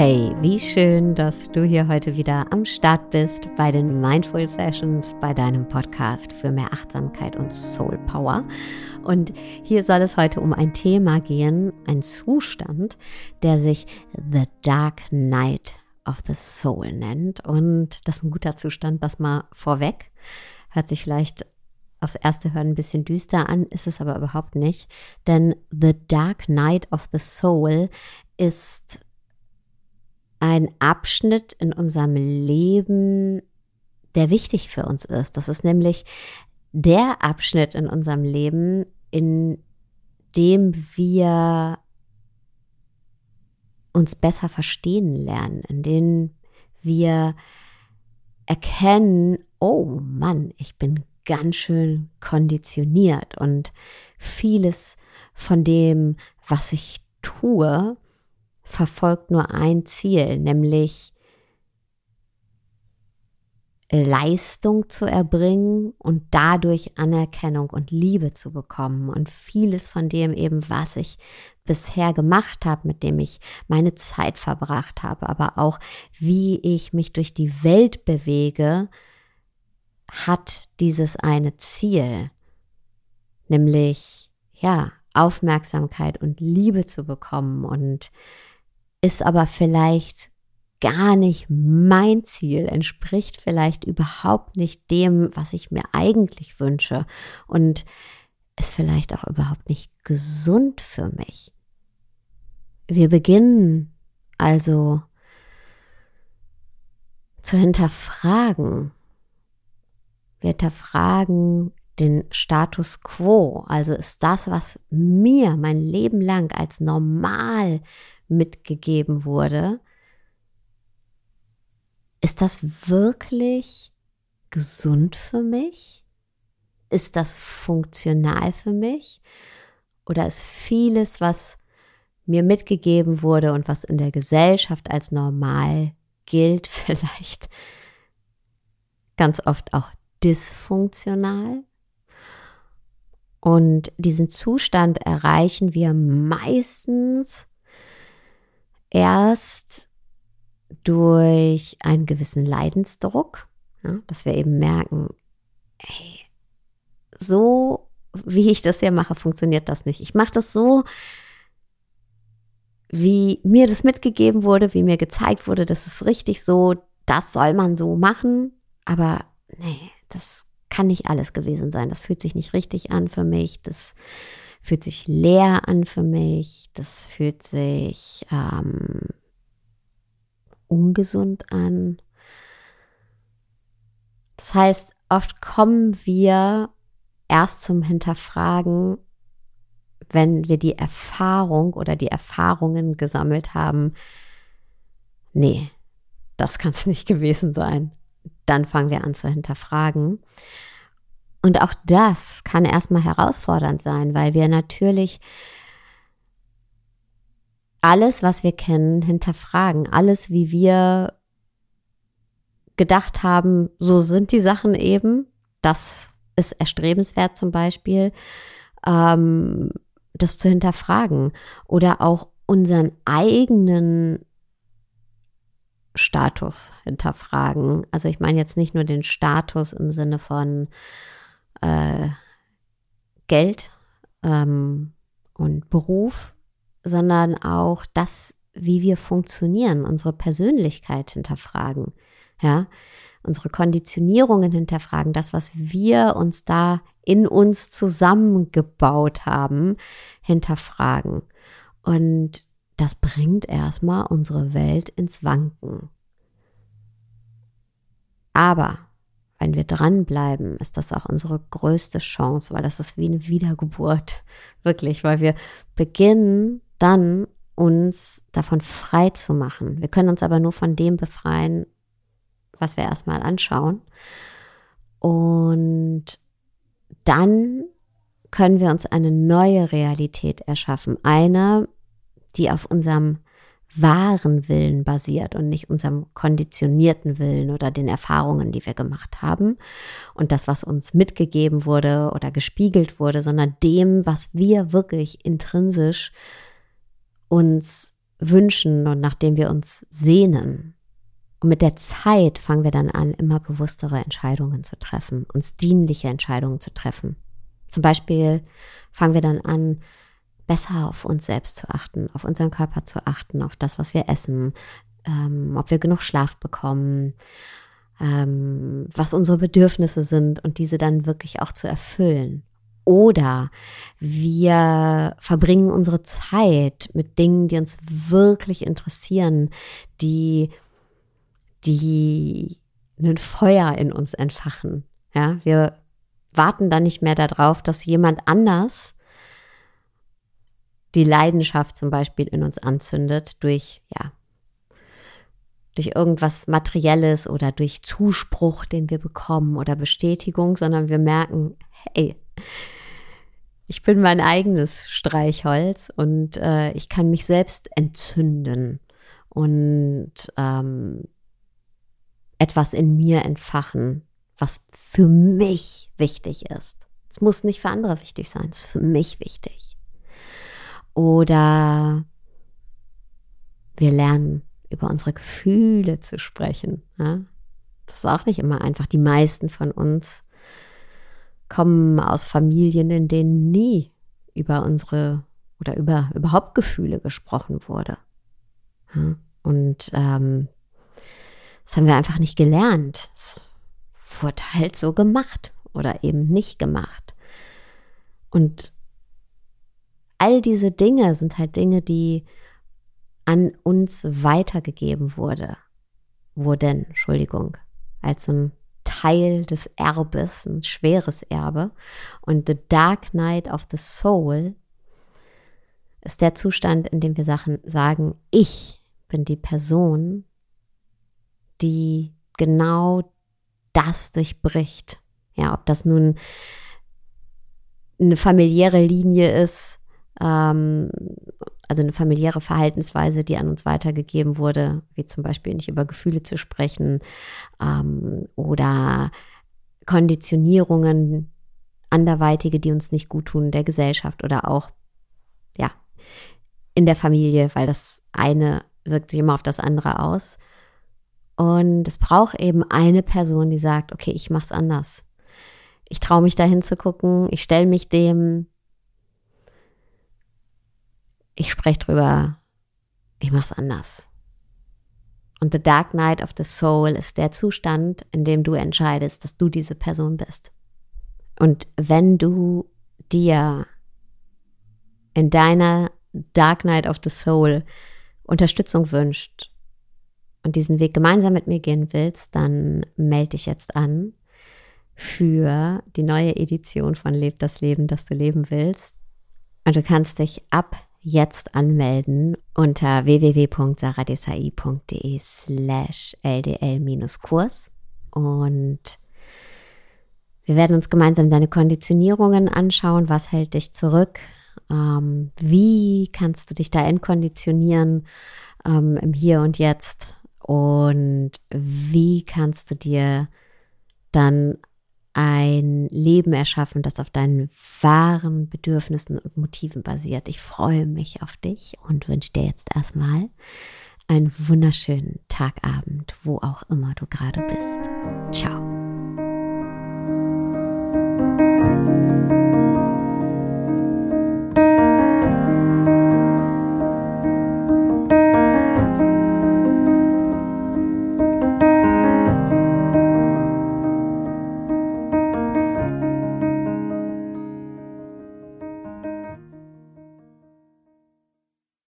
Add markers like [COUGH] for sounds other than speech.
Wie schön, dass du hier heute wieder am Start bist bei den Mindful Sessions, bei deinem Podcast für mehr Achtsamkeit und Soul Power. Und hier soll es heute um ein Thema gehen, ein Zustand, der sich The Dark Night of the Soul nennt. Und das ist ein guter Zustand, das mal vorweg. Hört sich vielleicht aufs erste Hören ein bisschen düster an, ist es aber überhaupt nicht. Denn The Dark Night of the Soul ist ein Abschnitt in unserem Leben, der wichtig für uns ist. Das ist nämlich der Abschnitt in unserem Leben, in dem wir uns besser verstehen lernen, in dem wir erkennen, oh Mann, ich bin ganz schön konditioniert und vieles von dem, was ich tue, verfolgt nur ein Ziel, nämlich Leistung zu erbringen und dadurch Anerkennung und Liebe zu bekommen. Und vieles von dem eben, was ich bisher gemacht habe, mit dem ich meine Zeit verbracht habe, aber auch wie ich mich durch die Welt bewege, hat dieses eine Ziel, nämlich ja, Aufmerksamkeit und Liebe zu bekommen und ist aber vielleicht gar nicht mein Ziel, entspricht vielleicht überhaupt nicht dem, was ich mir eigentlich wünsche und ist vielleicht auch überhaupt nicht gesund für mich. Wir beginnen also zu hinterfragen. Wir hinterfragen den Status quo. Also ist das, was mir mein Leben lang als normal mitgegeben wurde, ist das wirklich gesund für mich? Ist das funktional für mich? Oder ist vieles, was mir mitgegeben wurde und was in der Gesellschaft als normal gilt, [LAUGHS] vielleicht ganz oft auch dysfunktional? Und diesen Zustand erreichen wir meistens erst durch einen gewissen Leidensdruck, ja, dass wir eben merken, hey, so wie ich das hier mache, funktioniert das nicht. Ich mache das so, wie mir das mitgegeben wurde, wie mir gezeigt wurde, das ist richtig so, das soll man so machen, aber nee, das kann nicht alles gewesen sein. Das fühlt sich nicht richtig an für mich. Das fühlt sich leer an für mich, das fühlt sich ähm, ungesund an. Das heißt, oft kommen wir erst zum Hinterfragen, wenn wir die Erfahrung oder die Erfahrungen gesammelt haben, nee, das kann es [LAUGHS] nicht gewesen sein. Dann fangen wir an zu hinterfragen. Und auch das kann erstmal herausfordernd sein, weil wir natürlich alles, was wir kennen, hinterfragen. Alles, wie wir gedacht haben, so sind die Sachen eben. Das ist erstrebenswert zum Beispiel, ähm, das zu hinterfragen. Oder auch unseren eigenen Status hinterfragen. Also ich meine jetzt nicht nur den Status im Sinne von, äh, Geld ähm, und Beruf, sondern auch das, wie wir funktionieren, unsere Persönlichkeit hinterfragen, ja, unsere Konditionierungen hinterfragen, das, was wir uns da in uns zusammengebaut haben, hinterfragen. Und das bringt erstmal unsere Welt ins Wanken. Aber wenn wir dranbleiben, ist das auch unsere größte Chance, weil das ist wie eine Wiedergeburt. [LAUGHS] Wirklich, weil wir beginnen dann uns davon frei zu machen. Wir können uns aber nur von dem befreien, was wir erstmal anschauen. Und dann können wir uns eine neue Realität erschaffen. Eine, die auf unserem wahren Willen basiert und nicht unserem konditionierten Willen oder den Erfahrungen, die wir gemacht haben und das, was uns mitgegeben wurde oder gespiegelt wurde, sondern dem, was wir wirklich intrinsisch uns wünschen und nach dem wir uns sehnen. Und mit der Zeit fangen wir dann an, immer bewusstere Entscheidungen zu treffen, uns dienliche Entscheidungen zu treffen. Zum Beispiel fangen wir dann an, besser auf uns selbst zu achten, auf unseren Körper zu achten, auf das, was wir essen, ähm, ob wir genug Schlaf bekommen, ähm, was unsere Bedürfnisse sind und diese dann wirklich auch zu erfüllen. Oder wir verbringen unsere Zeit mit Dingen, die uns wirklich interessieren, die, die ein Feuer in uns entfachen. Ja, wir warten dann nicht mehr darauf, dass jemand anders die Leidenschaft zum Beispiel in uns anzündet durch, ja, durch irgendwas Materielles oder durch Zuspruch, den wir bekommen oder Bestätigung, sondern wir merken, hey, ich bin mein eigenes Streichholz und äh, ich kann mich selbst entzünden und ähm, etwas in mir entfachen, was für mich wichtig ist. Es muss nicht für andere wichtig sein, es ist für mich wichtig. Oder wir lernen über unsere Gefühle zu sprechen. Ja? Das ist auch nicht immer einfach. Die meisten von uns kommen aus Familien, in denen nie über unsere oder über überhaupt Gefühle gesprochen wurde. Ja? Und ähm, das haben wir einfach nicht gelernt. Es wurde halt so gemacht oder eben nicht gemacht. Und all diese Dinge sind halt Dinge, die an uns weitergegeben wurde, wurden, Entschuldigung, als ein Teil des Erbes, ein schweres Erbe. Und The Dark Night of the Soul ist der Zustand, in dem wir Sachen sagen, ich bin die Person, die genau das durchbricht. Ja, ob das nun eine familiäre Linie ist, ähm, also eine familiäre Verhaltensweise, die an uns weitergegeben wurde, wie zum Beispiel nicht über Gefühle zu sprechen ähm, oder Konditionierungen, anderweitige, die uns nicht gut tun, der Gesellschaft oder auch, ja, in der Familie, weil das eine wirkt sich immer auf das andere aus. Und es braucht eben eine Person, die sagt, okay, ich mach's anders. Ich traue mich dahin zu gucken, ich stelle mich dem, ich spreche drüber, ich mache es anders. Und The Dark Night of the Soul ist der Zustand, in dem du entscheidest, dass du diese Person bist. Und wenn du dir in deiner Dark Night of the Soul Unterstützung wünscht und diesen Weg gemeinsam mit mir gehen willst, dann melde dich jetzt an für die neue Edition von Leb das Leben, das du leben willst. Und du kannst dich ab jetzt anmelden unter www.saradesai.de slash ldl-kurs und wir werden uns gemeinsam deine Konditionierungen anschauen. Was hält dich zurück? Ähm, wie kannst du dich da entkonditionieren ähm, im Hier und Jetzt? Und wie kannst du dir dann ein Leben erschaffen, das auf deinen wahren Bedürfnissen und Motiven basiert. Ich freue mich auf dich und wünsche dir jetzt erstmal einen wunderschönen Tagabend, wo auch immer du gerade bist. Ciao.